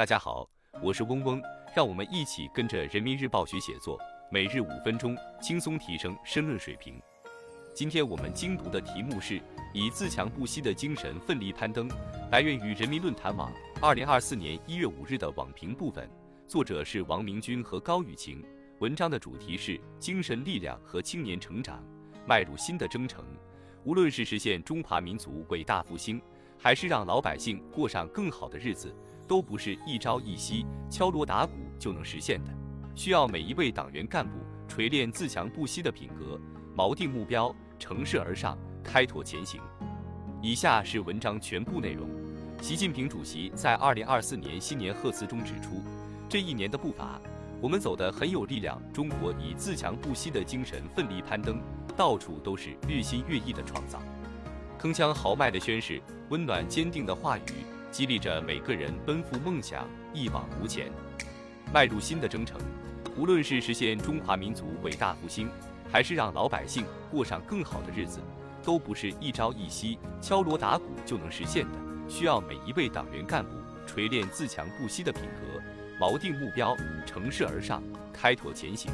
大家好，我是嗡嗡，让我们一起跟着人民日报学写作，每日五分钟，轻松提升申论水平。今天我们精读的题目是以自强不息的精神奋力攀登，来源于人民论坛网二零二四年一月五日的网评部分，作者是王明军和高雨晴。文章的主题是精神力量和青年成长，迈入新的征程。无论是实现中华民族伟大复兴，还是让老百姓过上更好的日子，都不是一朝一夕敲锣打鼓就能实现的，需要每一位党员干部锤炼自强不息的品格，锚定目标，乘势而上，开拓前行。以下是文章全部内容。习近平主席在二零二四年新年贺词中指出，这一年的步伐。我们走得很有力量，中国以自强不息的精神奋力攀登，到处都是日新月异的创造。铿锵豪迈的宣誓，温暖坚定的话语，激励着每个人奔赴梦想，一往无前，迈入新的征程。无论是实现中华民族伟大复兴，还是让老百姓过上更好的日子，都不是一朝一夕敲锣打鼓就能实现的，需要每一位党员干部锤炼自强不息的品格。锚定目标，乘势而上，开拓前行。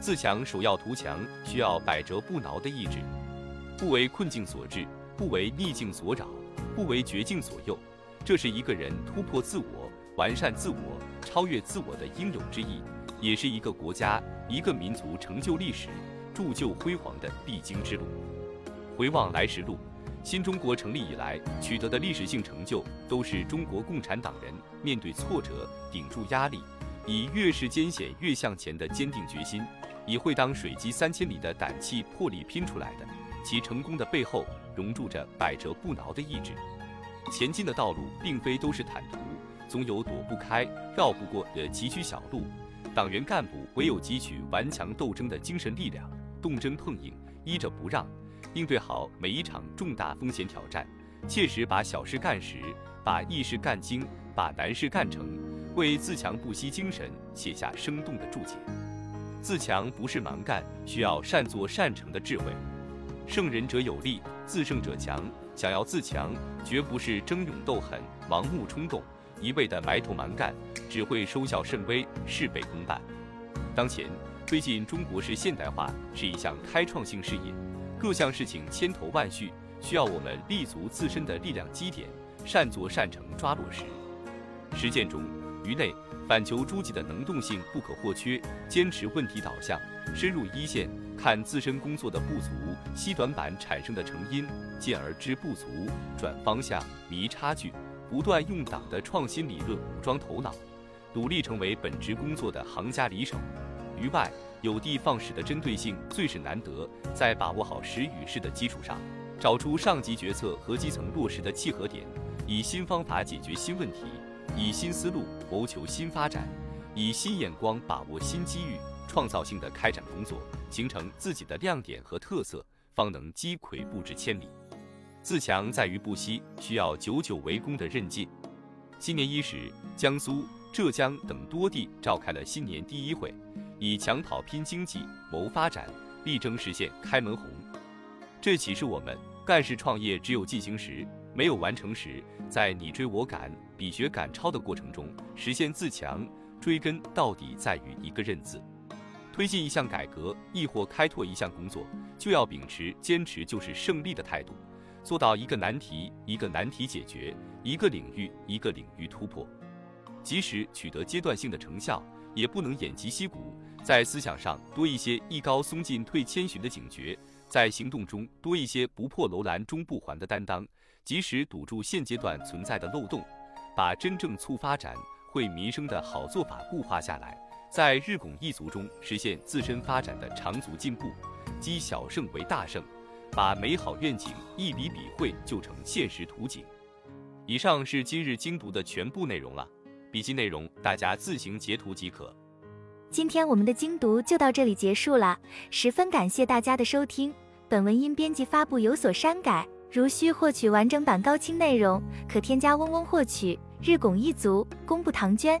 自强首要图强，需要百折不挠的意志，不为困境所致，不为逆境所扰，不为绝境所诱。这是一个人突破自我、完善自我、超越自我的应有之义，也是一个国家、一个民族成就历史、铸就辉煌的必经之路。回望来时路。新中国成立以来取得的历史性成就，都是中国共产党人面对挫折、顶住压力，以越是艰险越向前的坚定决心，以会当水击三千里的胆气魄力拼出来的。其成功的背后，融入着百折不挠的意志。前进的道路并非都是坦途，总有躲不开、绕不过的崎岖小路。党员干部唯有汲取顽强斗争的精神力量，动真碰硬，依着不让。应对好每一场重大风险挑战，切实把小事干实，把易事干精，把难事干成，为自强不息精神写下生动的注解。自强不是蛮干，需要善作善成的智慧。胜人者有力，自胜者强。想要自强，绝不是争勇斗狠、盲目冲动，一味的埋头蛮干，只会收效甚微，事倍功半。当前推进中国式现代化是一项开创性事业。各项事情千头万绪，需要我们立足自身的力量基点，善作善成抓落实。实践中，于内反求诸己的能动性不可或缺，坚持问题导向，深入一线看自身工作的不足，析短板产生的成因，进而知不足，转方向，弥差距，不断用党的创新理论武装头脑，努力成为本职工作的行家里手。于外。有的放矢的针对性最是难得，在把握好时与势的基础上，找出上级决策和基层落实的契合点，以新方法解决新问题，以新思路谋求新发展，以新眼光把握新机遇，创造性的开展工作，形成自己的亮点和特色，方能击溃不知千里。自强在于不息，需要久久为功的韧劲。新年伊始，江苏、浙江等多地召开了新年第一会。以抢跑拼经济、谋发展，力争实现开门红。这启示我们，干事创业只有进行时，没有完成时。在你追我赶、比学赶超的过程中，实现自强，追根到底在于一个“认”字。推进一项改革，亦或开拓一项工作，就要秉持坚持就是胜利的态度，做到一个难题一个难题解决，一个领域一个领域突破。即使取得阶段性的成效，也不能偃旗息鼓。在思想上多一些“艺高松进退千寻”的警觉，在行动中多一些“不破楼兰终不还”的担当，及时堵住现阶段存在的漏洞，把真正促发展、惠民生的好做法固化下来，在日拱一卒中实现自身发展的长足进步，积小胜为大胜，把美好愿景一笔笔绘就成现实图景。以上是今日精读的全部内容了，笔记内容大家自行截图即可。今天我们的精读就到这里结束了，十分感谢大家的收听。本文因编辑发布有所删改，如需获取完整版高清内容，可添加嗡嗡获取。日拱一卒，公布唐娟。